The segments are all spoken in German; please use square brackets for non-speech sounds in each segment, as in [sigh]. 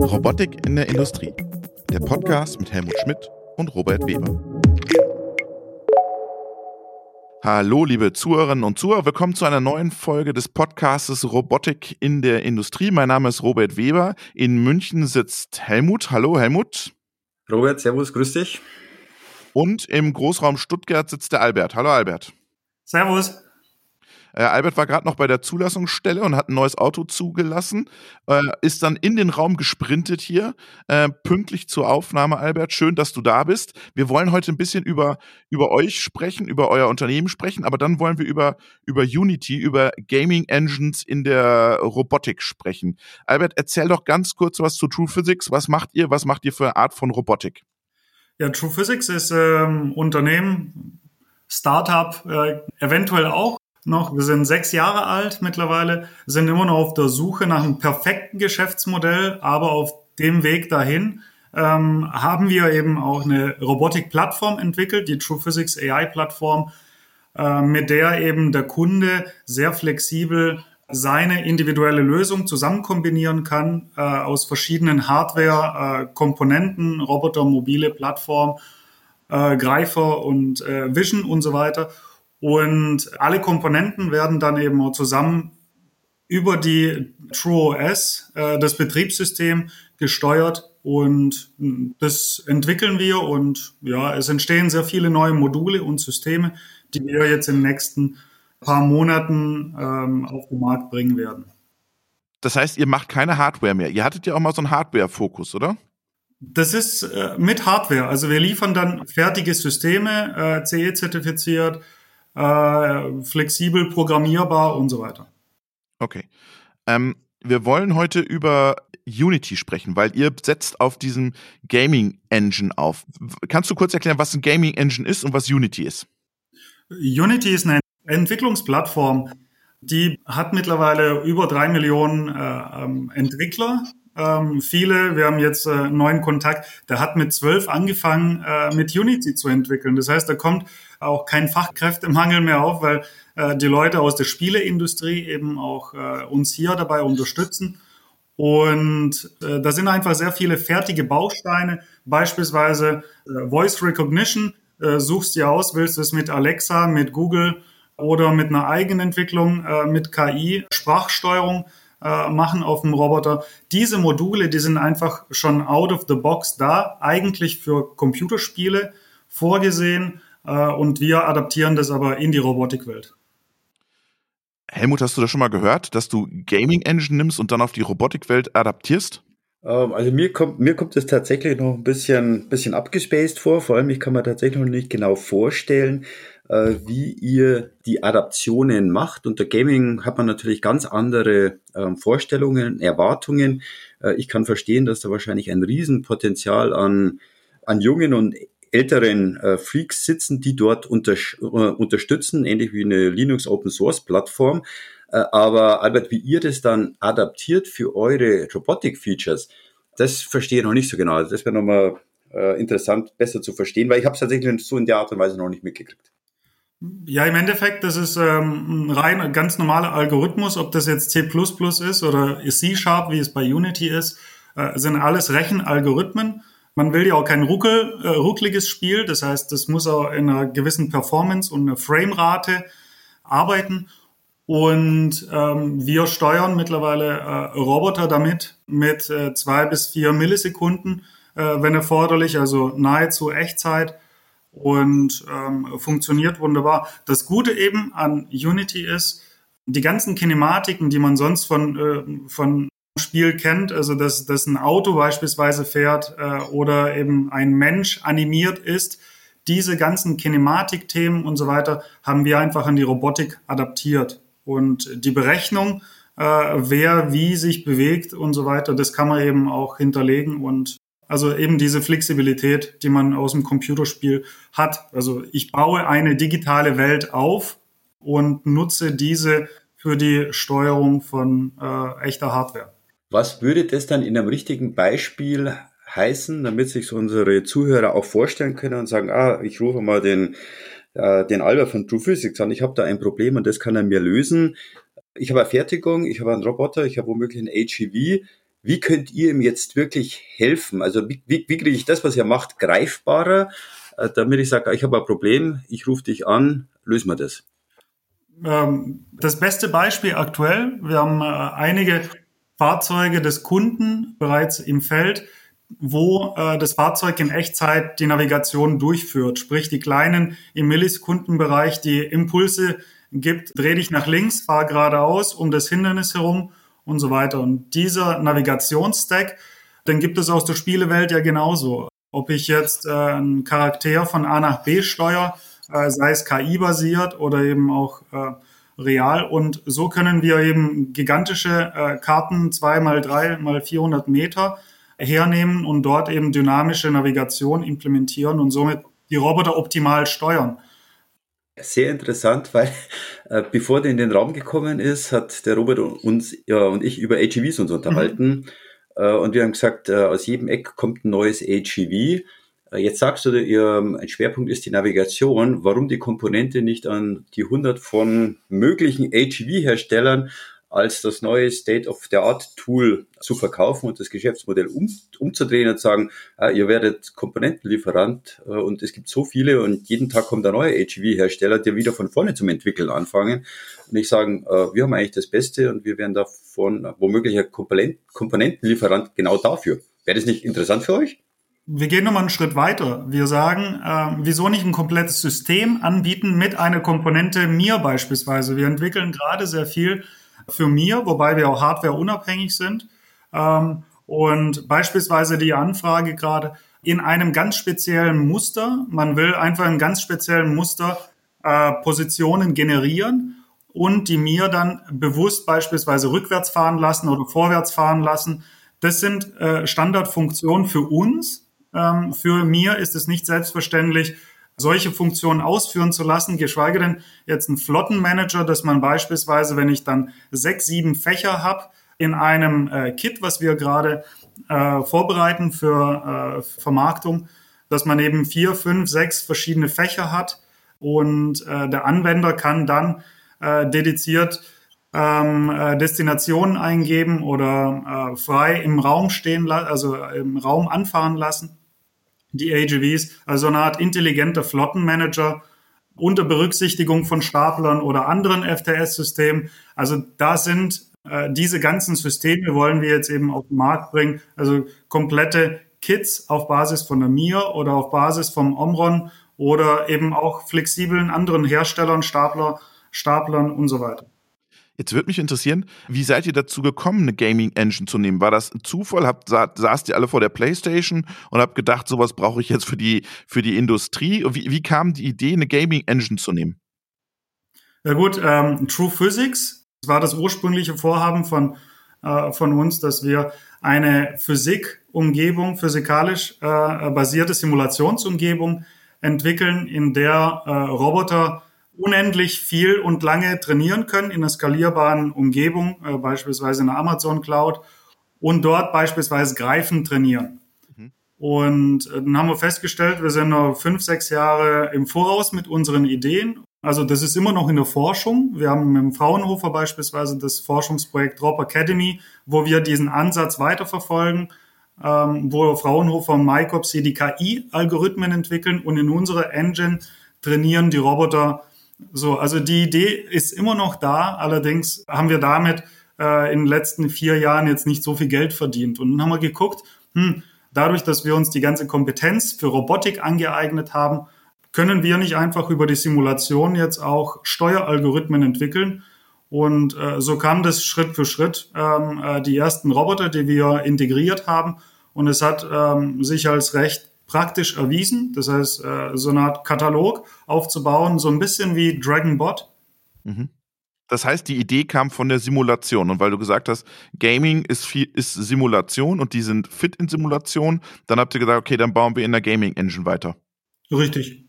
Robotik in der Industrie. Der Podcast mit Helmut Schmidt und Robert Weber. Hallo, liebe Zuhörerinnen und Zuhörer. Willkommen zu einer neuen Folge des Podcasts Robotik in der Industrie. Mein Name ist Robert Weber. In München sitzt Helmut. Hallo, Helmut. Robert, Servus, grüß dich. Und im Großraum Stuttgart sitzt der Albert. Hallo, Albert. Servus. Äh, Albert war gerade noch bei der Zulassungsstelle und hat ein neues Auto zugelassen, äh, ist dann in den Raum gesprintet hier, äh, pünktlich zur Aufnahme, Albert. Schön, dass du da bist. Wir wollen heute ein bisschen über, über euch sprechen, über euer Unternehmen sprechen, aber dann wollen wir über, über Unity, über Gaming Engines in der Robotik sprechen. Albert, erzähl doch ganz kurz was zu True Physics. Was macht ihr? Was macht ihr für eine Art von Robotik? Ja, True Physics ist ähm, Unternehmen, Startup, äh, eventuell auch noch. Wir sind sechs Jahre alt mittlerweile, sind immer noch auf der Suche nach einem perfekten Geschäftsmodell, aber auf dem Weg dahin ähm, haben wir eben auch eine Robotik-Plattform entwickelt, die True Physics AI-Plattform, äh, mit der eben der Kunde sehr flexibel seine individuelle Lösung zusammen kombinieren kann äh, aus verschiedenen Hardware-Komponenten, äh, Roboter, mobile Plattform, äh, Greifer und äh, Vision und so weiter und alle Komponenten werden dann eben zusammen über die TrueOS, äh, das Betriebssystem, gesteuert und das entwickeln wir und ja, es entstehen sehr viele neue Module und Systeme, die wir jetzt in den nächsten paar Monaten ähm, auf den Markt bringen werden. Das heißt, ihr macht keine Hardware mehr. Ihr hattet ja auch mal so einen Hardware-Fokus, oder? Das ist äh, mit Hardware. Also wir liefern dann fertige Systeme, äh, CE-zertifiziert, äh, flexibel programmierbar und so weiter. Okay. Ähm, wir wollen heute über Unity sprechen, weil ihr setzt auf diesem Gaming Engine auf. Kannst du kurz erklären, was ein Gaming Engine ist und was Unity ist? Unity ist eine Entwicklungsplattform, die hat mittlerweile über drei Millionen äh, ähm, Entwickler. Ähm, viele, wir haben jetzt äh, neuen Kontakt, der hat mit zwölf angefangen, äh, mit Unity zu entwickeln. Das heißt, da kommt auch kein Fachkräftemangel mehr auf, weil äh, die Leute aus der Spieleindustrie eben auch äh, uns hier dabei unterstützen. Und äh, da sind einfach sehr viele fertige Bausteine, beispielsweise äh, Voice Recognition. Äh, suchst dir aus, willst du es mit Alexa, mit Google oder mit einer Eigenentwicklung, äh, mit KI, Sprachsteuerung machen auf dem Roboter. Diese Module, die sind einfach schon out of the box da, eigentlich für Computerspiele vorgesehen und wir adaptieren das aber in die Robotikwelt. Helmut, hast du das schon mal gehört, dass du Gaming Engine nimmst und dann auf die Robotikwelt adaptierst? Ähm, also mir kommt mir kommt es tatsächlich noch ein bisschen bisschen abgespaced vor. Vor allem ich kann mir tatsächlich noch nicht genau vorstellen, äh, wie ihr die Adaptionen macht. Unter Gaming hat man natürlich ganz andere ähm, Vorstellungen, Erwartungen. Äh, ich kann verstehen, dass da wahrscheinlich ein Riesenpotenzial an an jungen und älteren äh, Freaks sitzen, die dort unter, äh, unterstützen, ähnlich wie eine Linux Open Source Plattform. Äh, aber Albert, wie ihr das dann adaptiert für eure Robotic Features, das verstehe ich noch nicht so genau. Also das wäre nochmal äh, interessant, besser zu verstehen, weil ich habe es tatsächlich so in der Art und Weise noch nicht mitgekriegt. Ja, im Endeffekt, das ist ähm, ein rein ganz normaler Algorithmus, ob das jetzt C++ ist oder C-Sharp, wie es bei Unity ist, äh, sind alles Rechenalgorithmen man will ja auch kein ruckel, äh, ruckliges Spiel, das heißt, das muss auch in einer gewissen Performance und einer Framerate arbeiten. Und ähm, wir steuern mittlerweile äh, Roboter damit mit äh, zwei bis vier Millisekunden, äh, wenn erforderlich, also nahezu Echtzeit und ähm, funktioniert wunderbar. Das Gute eben an Unity ist, die ganzen Kinematiken, die man sonst von, äh, von Spiel kennt, also dass, dass ein Auto beispielsweise fährt äh, oder eben ein Mensch animiert ist, diese ganzen Kinematik-Themen und so weiter haben wir einfach an die Robotik adaptiert. Und die Berechnung, äh, wer wie sich bewegt und so weiter, das kann man eben auch hinterlegen und also eben diese Flexibilität, die man aus dem Computerspiel hat. Also ich baue eine digitale Welt auf und nutze diese für die Steuerung von äh, echter Hardware. Was würde das dann in einem richtigen Beispiel heißen, damit sich unsere Zuhörer auch vorstellen können und sagen, ah, ich rufe mal den, äh, den Albert von True Physics an, ich habe da ein Problem und das kann er mir lösen. ich habe eine Fertigung, ich habe einen Roboter, ich habe womöglich einen HEV. Wie könnt ihr ihm jetzt wirklich helfen? Also wie, wie, wie kriege ich das, was er macht, greifbarer, äh, damit ich sage, ich habe ein Problem, ich rufe dich an, lösen wir das? Ähm, das beste Beispiel aktuell, wir haben äh, einige Fahrzeuge des Kunden bereits im Feld, wo äh, das Fahrzeug in Echtzeit die Navigation durchführt. Sprich, die kleinen im Millisekundenbereich die Impulse gibt, dreh dich nach links, fahr geradeaus um das Hindernis herum und so weiter. Und dieser Navigationsstack, den gibt es aus der Spielewelt ja genauso. Ob ich jetzt äh, einen Charakter von A nach B steuere, äh, sei es KI-basiert oder eben auch äh, real. Und so können wir eben gigantische äh, Karten, zwei mal drei mal 400 Meter, hernehmen und dort eben dynamische Navigation implementieren und somit die Roboter optimal steuern. Sehr interessant, weil äh, bevor der in den Raum gekommen ist, hat der Robert uns ja, und ich über AGVs uns unterhalten. Mhm. Äh, und wir haben gesagt, äh, aus jedem Eck kommt ein neues AGV. Äh, jetzt sagst du, ihr, ein Schwerpunkt ist die Navigation. Warum die Komponente nicht an die 100 von möglichen AGV-Herstellern als das neue State-of-the-Art-Tool zu verkaufen und das Geschäftsmodell um, umzudrehen und sagen, äh, ihr werdet Komponentenlieferant äh, und es gibt so viele und jeden Tag kommt ein neuer HV-Hersteller, der wieder von vorne zum Entwickeln anfangen. Und ich sagen, wir haben eigentlich das Beste und wir werden davon womöglich ein Komponent Komponentenlieferant genau dafür. Wäre das nicht interessant für euch? Wir gehen nochmal einen Schritt weiter. Wir sagen, äh, wieso nicht ein komplettes System anbieten mit einer Komponente mir beispielsweise. Wir entwickeln gerade sehr viel für mir, wobei wir auch Hardware unabhängig sind. Ähm, und beispielsweise die Anfrage gerade in einem ganz speziellen Muster. Man will einfach in ganz speziellen Muster äh, Positionen generieren und die mir dann bewusst beispielsweise rückwärts fahren lassen oder vorwärts fahren lassen. Das sind äh, Standardfunktionen für uns. Ähm, für mir ist es nicht selbstverständlich, solche Funktionen ausführen zu lassen, geschweige denn jetzt ein Flottenmanager, dass man beispielsweise, wenn ich dann sechs, sieben Fächer habe in einem äh, Kit, was wir gerade äh, vorbereiten für äh, Vermarktung, dass man eben vier, fünf, sechs verschiedene Fächer hat und äh, der Anwender kann dann äh, dediziert ähm, äh, Destinationen eingeben oder frei im Raum stehen, also im Raum anfahren lassen die AGVs, also eine Art intelligenter Flottenmanager unter Berücksichtigung von Staplern oder anderen FTS-Systemen. Also da sind äh, diese ganzen Systeme wollen wir jetzt eben auf den Markt bringen. Also komplette Kits auf Basis von der Mir oder auf Basis vom Omron oder eben auch flexiblen anderen Herstellern, Stapler, Staplern und so weiter. Jetzt würde mich interessieren, wie seid ihr dazu gekommen, eine Gaming Engine zu nehmen? War das ein Zufall? Habt, sa saßt ihr alle vor der Playstation und habt gedacht, sowas brauche ich jetzt für die, für die Industrie? Wie, wie kam die Idee, eine Gaming Engine zu nehmen? Ja gut, ähm, True Physics war das ursprüngliche Vorhaben von, äh, von uns, dass wir eine Physikumgebung, physikalisch äh, basierte Simulationsumgebung entwickeln, in der äh, Roboter unendlich viel und lange trainieren können in einer skalierbaren Umgebung, äh, beispielsweise in der Amazon Cloud, und dort beispielsweise Greifen trainieren. Mhm. Und äh, dann haben wir festgestellt, wir sind noch fünf, sechs Jahre im Voraus mit unseren Ideen. Also das ist immer noch in der Forschung. Wir haben dem Fraunhofer beispielsweise das Forschungsprojekt Drop Academy, wo wir diesen Ansatz weiterverfolgen, ähm, wo Fraunhofer und Microps hier die KI-Algorithmen entwickeln und in unserer Engine trainieren die Roboter so, also die Idee ist immer noch da. Allerdings haben wir damit äh, in den letzten vier Jahren jetzt nicht so viel Geld verdient. Und dann haben wir geguckt, hm, dadurch, dass wir uns die ganze Kompetenz für Robotik angeeignet haben, können wir nicht einfach über die Simulation jetzt auch Steueralgorithmen entwickeln. Und äh, so kam das Schritt für Schritt. Ähm, äh, die ersten Roboter, die wir integriert haben. Und es hat ähm, sich als recht praktisch erwiesen. Das heißt, äh, so eine Art Katalog aufzubauen, so ein bisschen wie Dragonbot. Mhm. Das heißt, die Idee kam von der Simulation. Und weil du gesagt hast, Gaming ist, viel, ist Simulation und die sind fit in Simulation, dann habt ihr gesagt, okay, dann bauen wir in der Gaming Engine weiter. Richtig.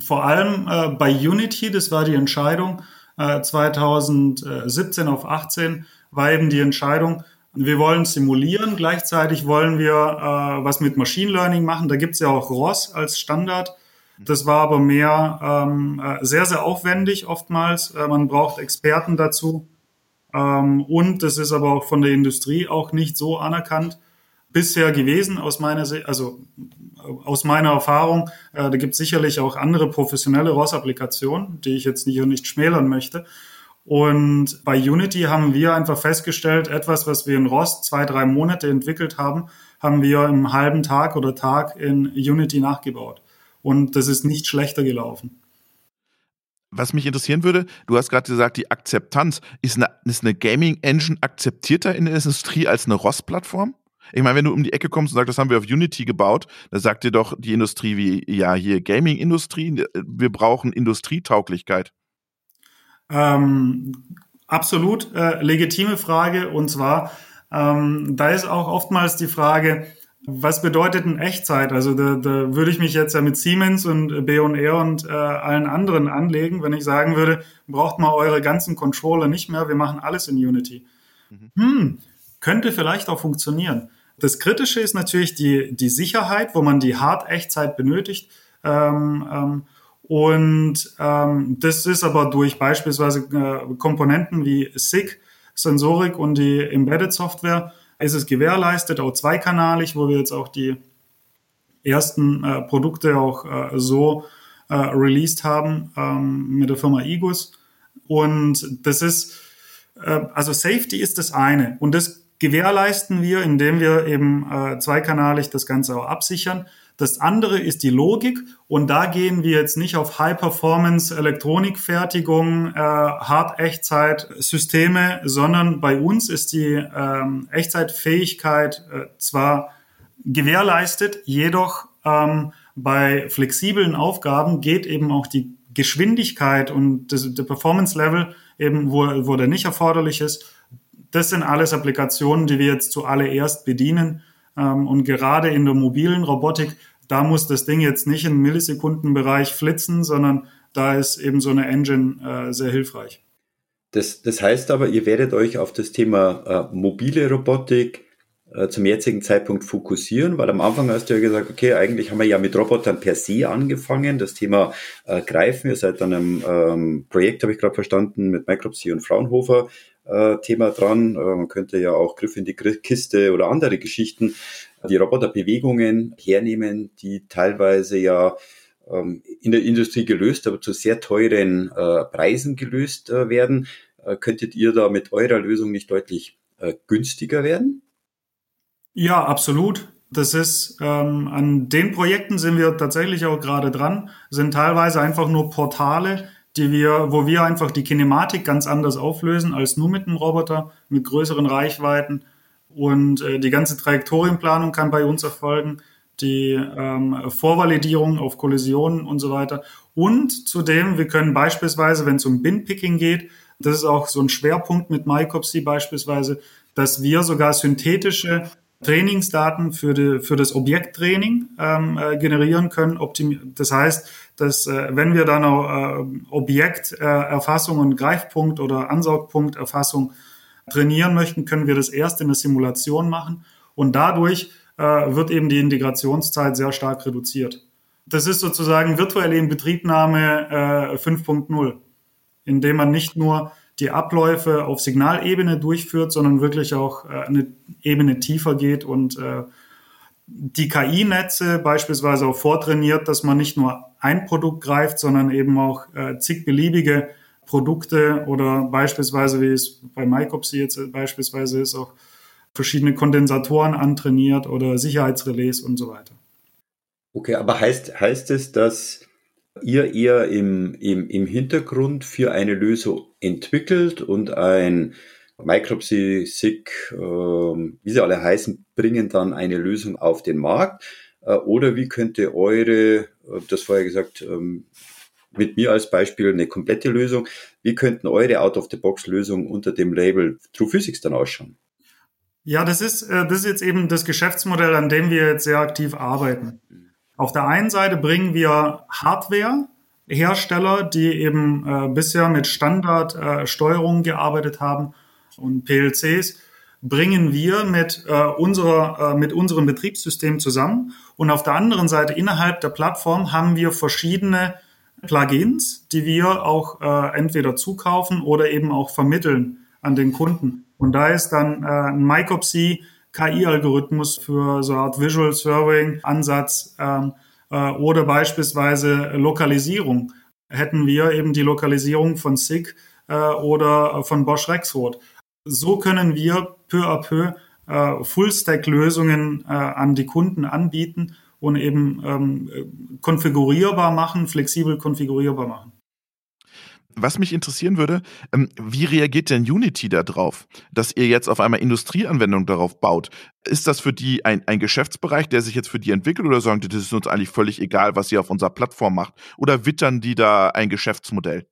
Vor allem äh, bei Unity, das war die Entscheidung, äh, 2017 auf 18 war eben die Entscheidung, wir wollen simulieren, gleichzeitig wollen wir äh, was mit Machine Learning machen. Da gibt's ja auch ROS als Standard. Das war aber mehr ähm, äh, sehr, sehr aufwendig oftmals. Äh, man braucht Experten dazu. Ähm, und das ist aber auch von der Industrie auch nicht so anerkannt bisher gewesen aus meiner Sicht, also aus meiner Erfahrung. Äh, da gibt es sicherlich auch andere professionelle ROS-Applikationen, die ich jetzt nicht, nicht schmälern möchte. Und bei Unity haben wir einfach festgestellt, etwas, was wir in ROS zwei, drei Monate entwickelt haben, haben wir im halben Tag oder Tag in Unity nachgebaut. Und das ist nicht schlechter gelaufen. Was mich interessieren würde, du hast gerade gesagt, die Akzeptanz. Ist eine, ist eine Gaming-Engine akzeptierter in der Industrie als eine ROS-Plattform? Ich meine, wenn du um die Ecke kommst und sagst, das haben wir auf Unity gebaut, dann sagt dir doch die Industrie wie, ja, hier Gaming-Industrie, wir brauchen Industrietauglichkeit. Ähm, absolut äh, legitime Frage. Und zwar, ähm, da ist auch oftmals die Frage, was bedeutet denn Echtzeit? Also da, da würde ich mich jetzt ja mit Siemens und B&R und äh, allen anderen anlegen, wenn ich sagen würde, braucht mal eure ganzen Controller nicht mehr, wir machen alles in Unity. Mhm. Hm, könnte vielleicht auch funktionieren. Das Kritische ist natürlich die, die Sicherheit, wo man die Hard-Echtzeit benötigt. Ähm, ähm, und ähm, das ist aber durch beispielsweise äh, Komponenten wie SIG, Sensorik und die Embedded Software ist es gewährleistet, auch zweikanalig, wo wir jetzt auch die ersten äh, Produkte auch äh, so äh, released haben ähm, mit der Firma Igus. Und das ist, äh, also Safety ist das eine. Und das gewährleisten wir, indem wir eben äh, zweikanalig das Ganze auch absichern. Das andere ist die Logik und da gehen wir jetzt nicht auf High-Performance Elektronikfertigung, äh, Hard-Echtzeit-Systeme, sondern bei uns ist die ähm, Echtzeitfähigkeit äh, zwar gewährleistet, jedoch ähm, bei flexiblen Aufgaben geht eben auch die Geschwindigkeit und das, der Performance-Level eben, wo, wo der nicht erforderlich ist. Das sind alles Applikationen, die wir jetzt zuallererst bedienen ähm, und gerade in der mobilen Robotik, da muss das Ding jetzt nicht im Millisekundenbereich flitzen, sondern da ist eben so eine Engine äh, sehr hilfreich. Das, das heißt aber, ihr werdet euch auf das Thema äh, mobile Robotik äh, zum jetzigen Zeitpunkt fokussieren, weil am Anfang hast du ja gesagt, okay, eigentlich haben wir ja mit Robotern per se angefangen, das Thema äh, Greifen. Ihr seid dann im ähm, Projekt, habe ich gerade verstanden, mit Micropsy und Fraunhofer äh, Thema dran. Äh, man könnte ja auch Griff in die Kiste oder andere Geschichten, die Roboterbewegungen hernehmen, die teilweise ja ähm, in der Industrie gelöst, aber zu sehr teuren äh, Preisen gelöst äh, werden. Äh, könntet ihr da mit eurer Lösung nicht deutlich äh, günstiger werden? Ja, absolut. Das ist, ähm, an den Projekten sind wir tatsächlich auch gerade dran, sind teilweise einfach nur Portale, die wir, wo wir einfach die Kinematik ganz anders auflösen als nur mit einem Roboter mit größeren Reichweiten. Und äh, die ganze Trajektorienplanung kann bei uns erfolgen, die ähm, Vorvalidierung auf Kollisionen und so weiter. Und zudem, wir können beispielsweise, wenn es um Bin-Picking geht, das ist auch so ein Schwerpunkt mit MyCopsy beispielsweise, dass wir sogar synthetische Trainingsdaten für, die, für das Objekttraining ähm, äh, generieren können. Das heißt, dass äh, wenn wir dann auch äh, Objekterfassung und Greifpunkt oder Ansaugpunkterfassung trainieren möchten, können wir das erst in der Simulation machen und dadurch äh, wird eben die Integrationszeit sehr stark reduziert. Das ist sozusagen virtuelle Inbetriebnahme äh, 5.0, indem man nicht nur die Abläufe auf Signalebene durchführt, sondern wirklich auch äh, eine Ebene tiefer geht und äh, die KI-Netze beispielsweise auch vortrainiert, dass man nicht nur ein Produkt greift, sondern eben auch äh, zig beliebige Produkte oder beispielsweise, wie es bei MyCopsy jetzt beispielsweise ist, auch verschiedene Kondensatoren antrainiert oder Sicherheitsrelais und so weiter. Okay, aber heißt, heißt es, dass ihr eher im, im, im Hintergrund für eine Lösung entwickelt und ein Micropsy, SIG, äh, wie sie alle heißen, bringen dann eine Lösung auf den Markt? Äh, oder wie könnte eure, äh, das vorher gesagt, ähm, mit mir als Beispiel eine komplette Lösung, wie könnten eure Out-of-the-Box-Lösungen unter dem Label True Physics dann ausschauen? Ja, das ist, äh, das ist jetzt eben das Geschäftsmodell, an dem wir jetzt sehr aktiv arbeiten. Auf der einen Seite bringen wir Hardware-Hersteller, die eben äh, bisher mit Standardsteuerung äh, gearbeitet haben und PLCs, bringen wir mit, äh, unserer, äh, mit unserem Betriebssystem zusammen. Und auf der anderen Seite innerhalb der Plattform haben wir verschiedene Plugins, die wir auch äh, entweder zukaufen oder eben auch vermitteln an den Kunden. Und da ist dann äh, ein MyCopsy KI-Algorithmus für so eine Art Visual Surveying Ansatz ähm, äh, oder beispielsweise Lokalisierung. Hätten wir eben die Lokalisierung von SIG äh, oder von Bosch Rexroth. So können wir peu à peu äh, Full-Stack-Lösungen äh, an die Kunden anbieten und eben ähm, konfigurierbar machen, flexibel konfigurierbar machen. Was mich interessieren würde, ähm, wie reagiert denn Unity darauf, dass ihr jetzt auf einmal Industrieanwendungen darauf baut? Ist das für die ein, ein Geschäftsbereich, der sich jetzt für die entwickelt oder sagen die, das ist uns eigentlich völlig egal, was ihr auf unserer Plattform macht? Oder wittern die da ein Geschäftsmodell?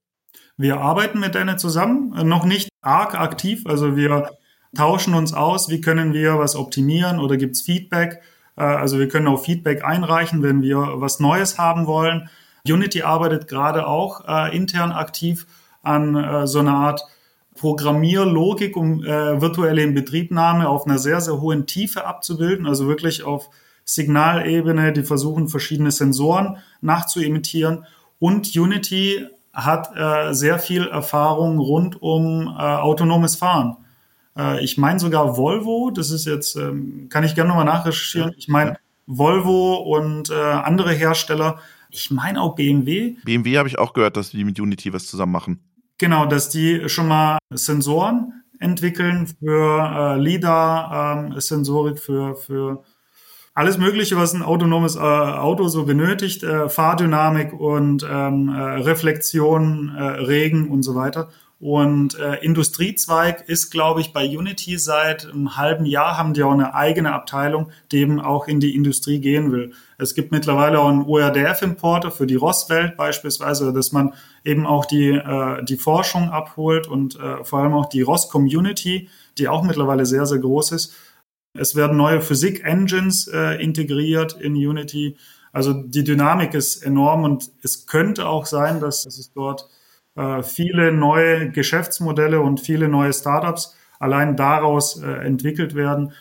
Wir arbeiten mit denen zusammen, äh, noch nicht arg aktiv. Also wir tauschen uns aus, wie können wir was optimieren oder gibt es Feedback. Äh, also wir können auch Feedback einreichen, wenn wir was Neues haben wollen. Unity arbeitet gerade auch äh, intern aktiv an äh, so einer Art Programmierlogik, um äh, virtuelle Inbetriebnahme auf einer sehr, sehr hohen Tiefe abzubilden, also wirklich auf Signalebene, die versuchen, verschiedene Sensoren nachzuimitieren. Und Unity hat äh, sehr viel Erfahrung rund um äh, autonomes Fahren. Äh, ich meine sogar Volvo, das ist jetzt, ähm, kann ich gerne nochmal nachrecherchieren. Ich meine, Volvo und äh, andere Hersteller ich meine auch BMW. BMW habe ich auch gehört, dass die mit Unity was zusammen machen. Genau, dass die schon mal Sensoren entwickeln für äh, LIDAR, ähm, Sensorik für, für alles Mögliche, was ein autonomes äh, Auto so benötigt, äh, Fahrdynamik und ähm, äh, Reflexion, äh, Regen und so weiter. Und äh, Industriezweig ist, glaube ich, bei Unity seit einem halben Jahr haben die auch eine eigene Abteilung, die eben auch in die Industrie gehen will. Es gibt mittlerweile auch einen ORDF-Importer für die ROS-Welt beispielsweise, dass man eben auch die, äh, die Forschung abholt und äh, vor allem auch die ROS-Community, die auch mittlerweile sehr, sehr groß ist. Es werden neue Physik-Engines äh, integriert in Unity. Also die Dynamik ist enorm und es könnte auch sein, dass, dass es dort äh, viele neue Geschäftsmodelle und viele neue Startups allein daraus äh, entwickelt werden.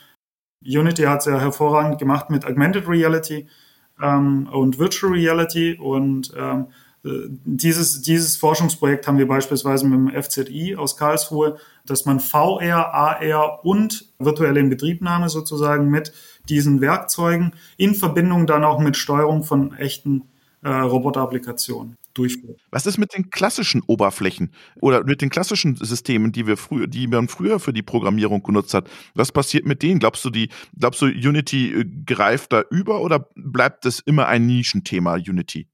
Unity hat es ja hervorragend gemacht mit Augmented Reality ähm, und Virtual Reality und ähm, dieses, dieses Forschungsprojekt haben wir beispielsweise mit dem FZI aus Karlsruhe, dass man VR, AR und virtuelle Inbetriebnahme sozusagen mit diesen Werkzeugen in Verbindung dann auch mit Steuerung von echten äh, Roboterapplikationen durchführt. Was ist mit den klassischen Oberflächen oder mit den klassischen Systemen, die wir früher, die man früher für die Programmierung genutzt hat? Was passiert mit denen? Glaubst du, die, glaubst du, Unity äh, greift da über oder bleibt es immer ein Nischenthema, Unity?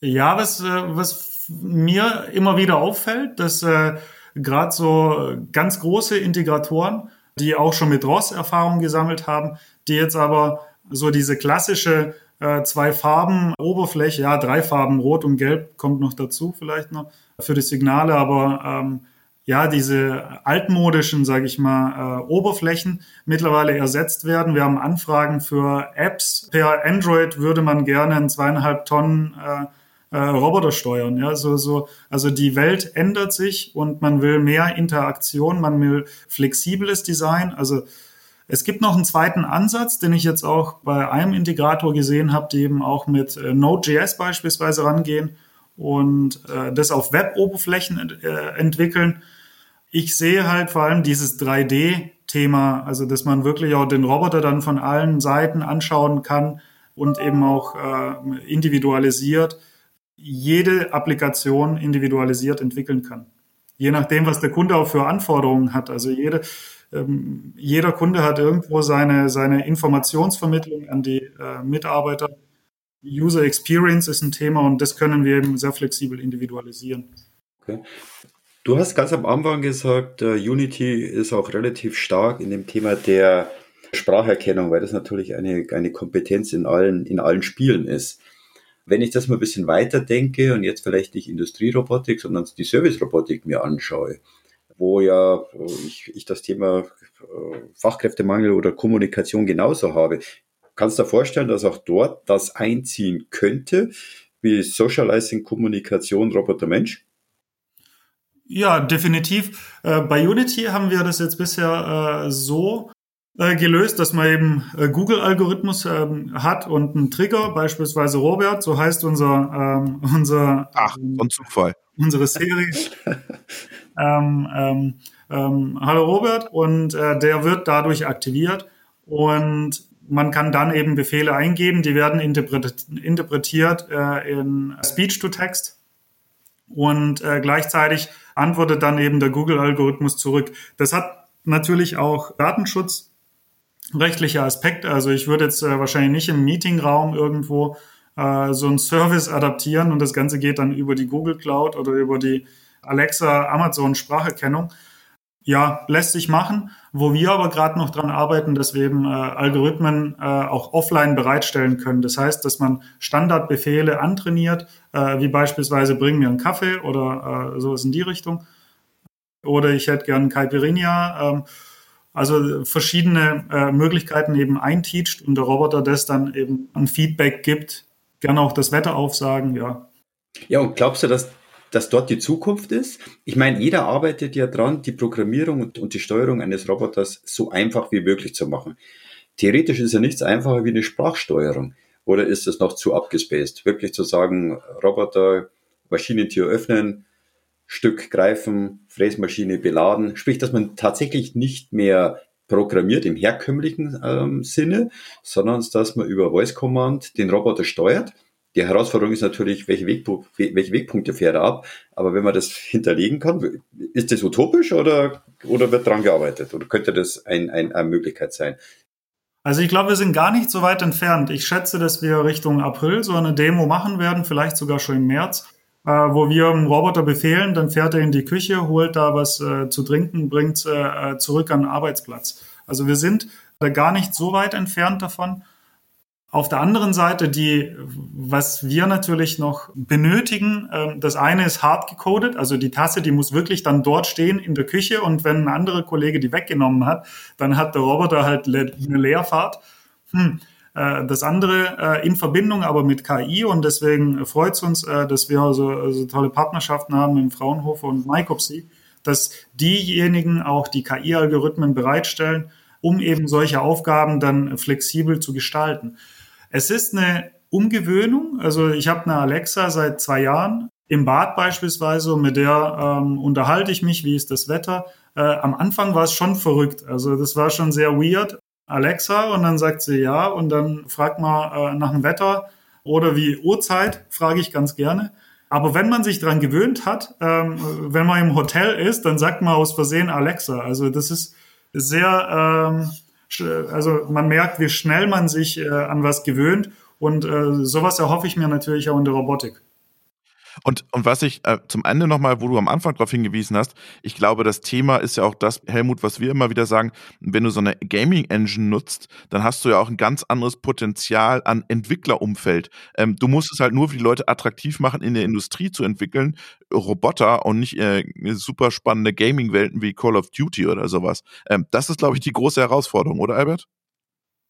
Ja, was, äh, was mir immer wieder auffällt, dass äh, gerade so ganz große Integratoren, die auch schon mit ROS Erfahrung gesammelt haben, die jetzt aber so diese klassische äh, zwei Farben Oberfläche, ja, drei Farben, Rot und Gelb kommt noch dazu vielleicht noch für die Signale, aber ähm, ja, diese altmodischen, sage ich mal, äh, Oberflächen mittlerweile ersetzt werden. Wir haben Anfragen für Apps. Per Android würde man gerne einen zweieinhalb Tonnen äh, äh, Roboter steuern. Ja, so, so, also die Welt ändert sich und man will mehr Interaktion, man will flexibles Design. Also es gibt noch einen zweiten Ansatz, den ich jetzt auch bei einem Integrator gesehen habe, die eben auch mit äh, Node.js beispielsweise rangehen und äh, das auf Web-Oberflächen ent äh, entwickeln. Ich sehe halt vor allem dieses 3D-Thema, also dass man wirklich auch den Roboter dann von allen Seiten anschauen kann und eben auch äh, individualisiert, jede Applikation individualisiert entwickeln kann. Je nachdem, was der Kunde auch für Anforderungen hat. Also jede, ähm, jeder Kunde hat irgendwo seine, seine Informationsvermittlung an die äh, Mitarbeiter. User Experience ist ein Thema und das können wir eben sehr flexibel individualisieren. Okay. Du hast ganz am Anfang gesagt, uh, Unity ist auch relativ stark in dem Thema der Spracherkennung, weil das natürlich eine, eine Kompetenz in allen, in allen Spielen ist. Wenn ich das mal ein bisschen weiter denke und jetzt vielleicht nicht Industrierobotik, sondern die Servicerobotik mir anschaue, wo ja ich, ich das Thema äh, Fachkräftemangel oder Kommunikation genauso habe. Kannst du dir vorstellen, dass auch dort das einziehen könnte, wie Socializing, Kommunikation, Roboter, Mensch? Ja, definitiv. Äh, bei Unity haben wir das jetzt bisher äh, so gelöst, dass man eben Google-Algorithmus ähm, hat und einen Trigger, beispielsweise Robert, so heißt unser ähm, unser Ach, von Zufall unsere Serie. [laughs] ähm, ähm, ähm, Hallo Robert und äh, der wird dadurch aktiviert und man kann dann eben Befehle eingeben, die werden interpretiert, interpretiert äh, in Speech-to-Text und äh, gleichzeitig antwortet dann eben der Google-Algorithmus zurück. Das hat natürlich auch datenschutzrechtliche Aspekte. Also ich würde jetzt äh, wahrscheinlich nicht im Meetingraum irgendwo äh, so einen Service adaptieren und das Ganze geht dann über die Google Cloud oder über die Alexa Amazon Spracherkennung. Ja, lässt sich machen. Wo wir aber gerade noch dran arbeiten, dass wir eben äh, Algorithmen äh, auch offline bereitstellen können. Das heißt, dass man Standardbefehle antrainiert, äh, wie beispielsweise bring mir einen Kaffee oder äh, sowas in die Richtung. Oder ich hätte gern Caipirinha. Ähm, also verschiedene äh, Möglichkeiten eben einteacht und der Roboter das dann eben ein Feedback gibt, gerne auch das Wetter aufsagen, ja. Ja, und glaubst du, dass dass dort die Zukunft ist. Ich meine, jeder arbeitet ja dran, die Programmierung und, und die Steuerung eines Roboters so einfach wie möglich zu machen. Theoretisch ist ja nichts einfacher wie eine Sprachsteuerung. Oder ist es noch zu abgespaced? Wirklich zu sagen, Roboter, Maschinentür öffnen, Stück greifen, Fräsmaschine beladen. Sprich, dass man tatsächlich nicht mehr programmiert im herkömmlichen ähm, Sinne, sondern dass man über Voice Command den Roboter steuert die Herausforderung ist natürlich, welche, Wegpu welche Wegpunkte fährt er ab. Aber wenn man das [laughs] hinterlegen kann, ist das utopisch oder, oder wird dran gearbeitet? Oder könnte das ein, ein, eine Möglichkeit sein? Also ich glaube, wir sind gar nicht so weit entfernt. Ich schätze, dass wir Richtung April so eine Demo machen werden, vielleicht sogar schon im März, äh, wo wir einen Roboter befehlen, dann fährt er in die Küche, holt da was äh, zu trinken, bringt äh, zurück an den Arbeitsplatz. Also wir sind da gar nicht so weit entfernt davon. Auf der anderen Seite, die, was wir natürlich noch benötigen, äh, das eine ist hart gecodet, also die Tasse, die muss wirklich dann dort stehen in der Küche und wenn ein anderer Kollege die weggenommen hat, dann hat der Roboter halt eine Leerfahrt. Hm. Äh, das andere äh, in Verbindung aber mit KI und deswegen freut es uns, äh, dass wir also, so tolle Partnerschaften haben im Fraunhofer und Mycopsy, dass diejenigen auch die KI-Algorithmen bereitstellen, um eben solche Aufgaben dann flexibel zu gestalten. Es ist eine Umgewöhnung. Also ich habe eine Alexa seit zwei Jahren im Bad beispielsweise und mit der ähm, unterhalte ich mich, wie ist das Wetter. Äh, am Anfang war es schon verrückt. Also das war schon sehr weird. Alexa und dann sagt sie ja und dann fragt man äh, nach dem Wetter oder wie Uhrzeit, frage ich ganz gerne. Aber wenn man sich dran gewöhnt hat, ähm, wenn man im Hotel ist, dann sagt man aus Versehen Alexa. Also das ist sehr ähm, also man merkt, wie schnell man sich äh, an was gewöhnt. Und äh, sowas erhoffe ich mir natürlich auch in der Robotik. Und, und was ich äh, zum Ende nochmal, wo du am Anfang darauf hingewiesen hast, ich glaube, das Thema ist ja auch das, Helmut, was wir immer wieder sagen, wenn du so eine Gaming-Engine nutzt, dann hast du ja auch ein ganz anderes Potenzial an Entwicklerumfeld. Ähm, du musst es halt nur für die Leute attraktiv machen, in der Industrie zu entwickeln, Roboter und nicht äh, super spannende Gaming-Welten wie Call of Duty oder sowas. Ähm, das ist, glaube ich, die große Herausforderung, oder Albert?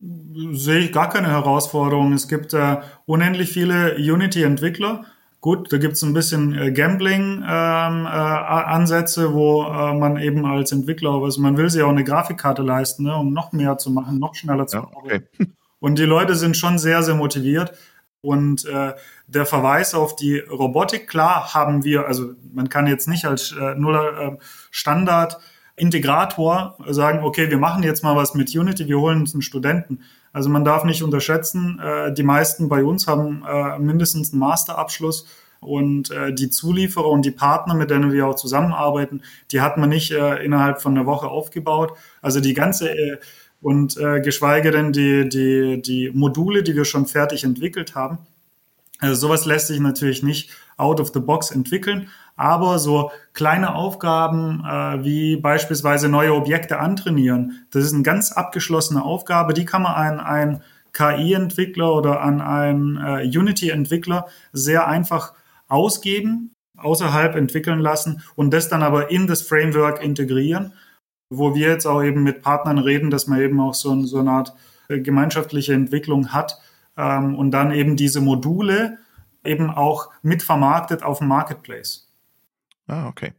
Sehe ich gar keine Herausforderung. Es gibt äh, unendlich viele Unity-Entwickler Gut, da gibt's ein bisschen äh, Gambling-Ansätze, ähm, äh, wo äh, man eben als Entwickler, also man will sich auch eine Grafikkarte leisten, ne, um noch mehr zu machen, noch schneller zu ja, arbeiten. Okay. [laughs] Und die Leute sind schon sehr, sehr motiviert. Und äh, der Verweis auf die Robotik, klar haben wir, also man kann jetzt nicht als äh, nur äh, Standard Integrator sagen, okay, wir machen jetzt mal was mit Unity, wir holen uns einen Studenten. Also man darf nicht unterschätzen, äh, die meisten bei uns haben äh, mindestens einen Masterabschluss und äh, die Zulieferer und die Partner, mit denen wir auch zusammenarbeiten, die hat man nicht äh, innerhalb von einer Woche aufgebaut. Also die ganze äh, und äh, geschweige denn die, die, die Module, die wir schon fertig entwickelt haben. Also sowas lässt sich natürlich nicht out of the box entwickeln, aber so kleine Aufgaben äh, wie beispielsweise neue Objekte antrainieren, das ist eine ganz abgeschlossene Aufgabe, die kann man an einen KI-Entwickler oder an einen äh, Unity-Entwickler sehr einfach ausgeben, außerhalb entwickeln lassen und das dann aber in das Framework integrieren, wo wir jetzt auch eben mit Partnern reden, dass man eben auch so, so eine Art äh, gemeinschaftliche Entwicklung hat ähm, und dann eben diese Module eben auch mitvermarktet auf dem Marketplace. Ah, okay.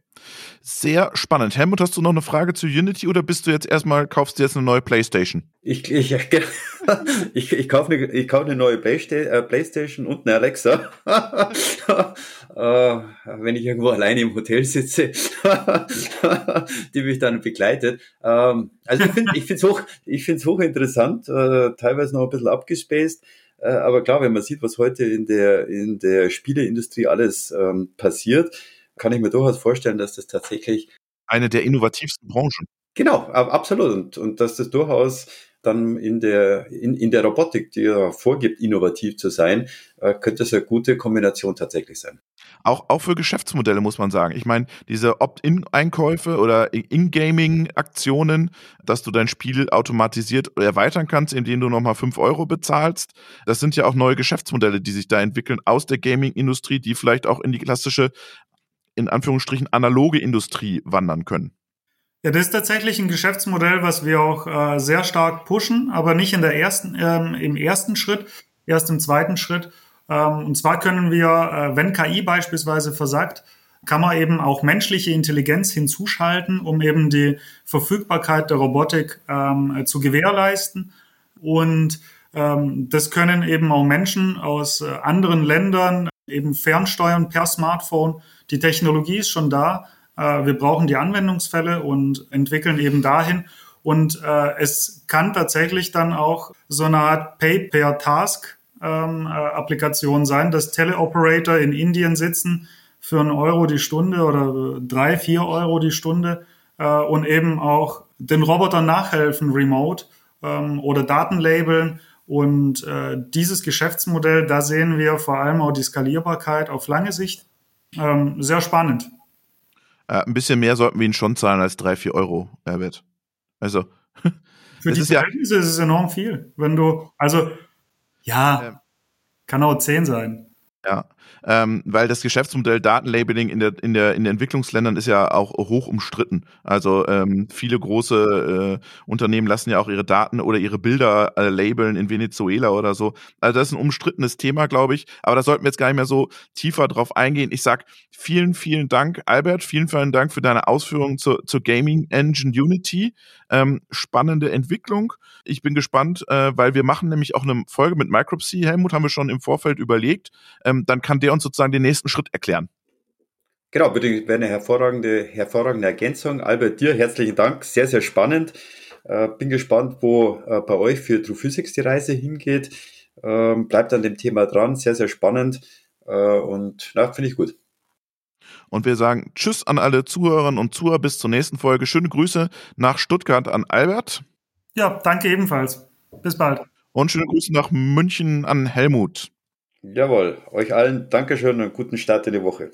Sehr spannend. Helmut, hast du noch eine Frage zu Unity oder bist du jetzt erstmal, kaufst du jetzt eine neue Playstation? Ich, ich, [laughs] ich, ich kaufe eine, ich kaufe eine neue Playsta äh, Playstation und eine Alexa. [laughs] äh, wenn ich irgendwo alleine im Hotel sitze, [laughs] die mich dann begleitet. Ähm, also ich finde ich es hoch, ich find's hochinteressant, äh, teilweise noch ein bisschen abgespaced. Äh, aber klar, wenn man sieht, was heute in der, in der Spieleindustrie alles ähm, passiert, kann ich mir durchaus vorstellen, dass das tatsächlich eine der innovativsten Branchen. Genau, absolut. Und, und dass das durchaus dann in der, in, in der Robotik, die ja vorgibt, innovativ zu sein, äh, könnte es eine gute Kombination tatsächlich sein. Auch, auch für Geschäftsmodelle muss man sagen. Ich meine, diese Opt-in-Einkäufe oder In-Gaming-Aktionen, dass du dein Spiel automatisiert erweitern kannst, indem du nochmal 5 Euro bezahlst, das sind ja auch neue Geschäftsmodelle, die sich da entwickeln aus der Gaming-Industrie, die vielleicht auch in die klassische, in Anführungsstrichen, analoge Industrie wandern können. Ja, das ist tatsächlich ein Geschäftsmodell, was wir auch äh, sehr stark pushen, aber nicht in der ersten, ähm, im ersten Schritt, erst im zweiten Schritt. Ähm, und zwar können wir, äh, wenn KI beispielsweise versagt, kann man eben auch menschliche Intelligenz hinzuschalten, um eben die Verfügbarkeit der Robotik ähm, zu gewährleisten. Und ähm, das können eben auch Menschen aus äh, anderen Ländern eben fernsteuern per Smartphone. Die Technologie ist schon da. Äh, wir brauchen die Anwendungsfälle und entwickeln eben dahin. Und äh, es kann tatsächlich dann auch so eine Art Pay-per-Task ähm, äh, sein, dass Teleoperator in Indien sitzen für einen Euro die Stunde oder drei, vier Euro die Stunde und eben auch den Robotern nachhelfen remote ähm, oder Daten labeln. Und dieses Geschäftsmodell, da sehen wir vor allem auch die Skalierbarkeit auf lange Sicht. Ähm, sehr spannend. Äh, ein bisschen mehr sollten wir ihn schon zahlen als drei, vier Euro, Herbert. Also. [laughs] Für die Verhältnisse ja, ist es enorm viel. Wenn du, also, ja, ähm, kann auch zehn sein. Ja, ähm, weil das Geschäftsmodell Datenlabeling in der, in, der, in den Entwicklungsländern ist ja auch hoch umstritten. Also ähm, viele große äh, Unternehmen lassen ja auch ihre Daten oder ihre Bilder äh, labeln in Venezuela oder so. Also das ist ein umstrittenes Thema, glaube ich. Aber da sollten wir jetzt gar nicht mehr so tiefer drauf eingehen. Ich sag vielen, vielen Dank, Albert. Vielen, vielen Dank für deine Ausführungen zur, zur Gaming Engine Unity. Ähm, spannende Entwicklung. Ich bin gespannt, äh, weil wir machen nämlich auch eine Folge mit Micropsy. Helmut haben wir schon im Vorfeld überlegt. Ähm, dann kann der uns sozusagen den nächsten Schritt erklären. Genau, wäre eine hervorragende, hervorragende Ergänzung. Albert, dir herzlichen Dank. Sehr, sehr spannend. Äh, bin gespannt, wo äh, bei euch für True Physics die Reise hingeht. Ähm, bleibt an dem Thema dran. Sehr, sehr spannend. Äh, und na, finde ich gut. Und wir sagen Tschüss an alle Zuhörerinnen und Zuhörer bis zur nächsten Folge. Schöne Grüße nach Stuttgart an Albert. Ja, danke ebenfalls. Bis bald. Und schöne Grüße nach München an Helmut. Jawohl, euch allen Dankeschön und guten Start in die Woche.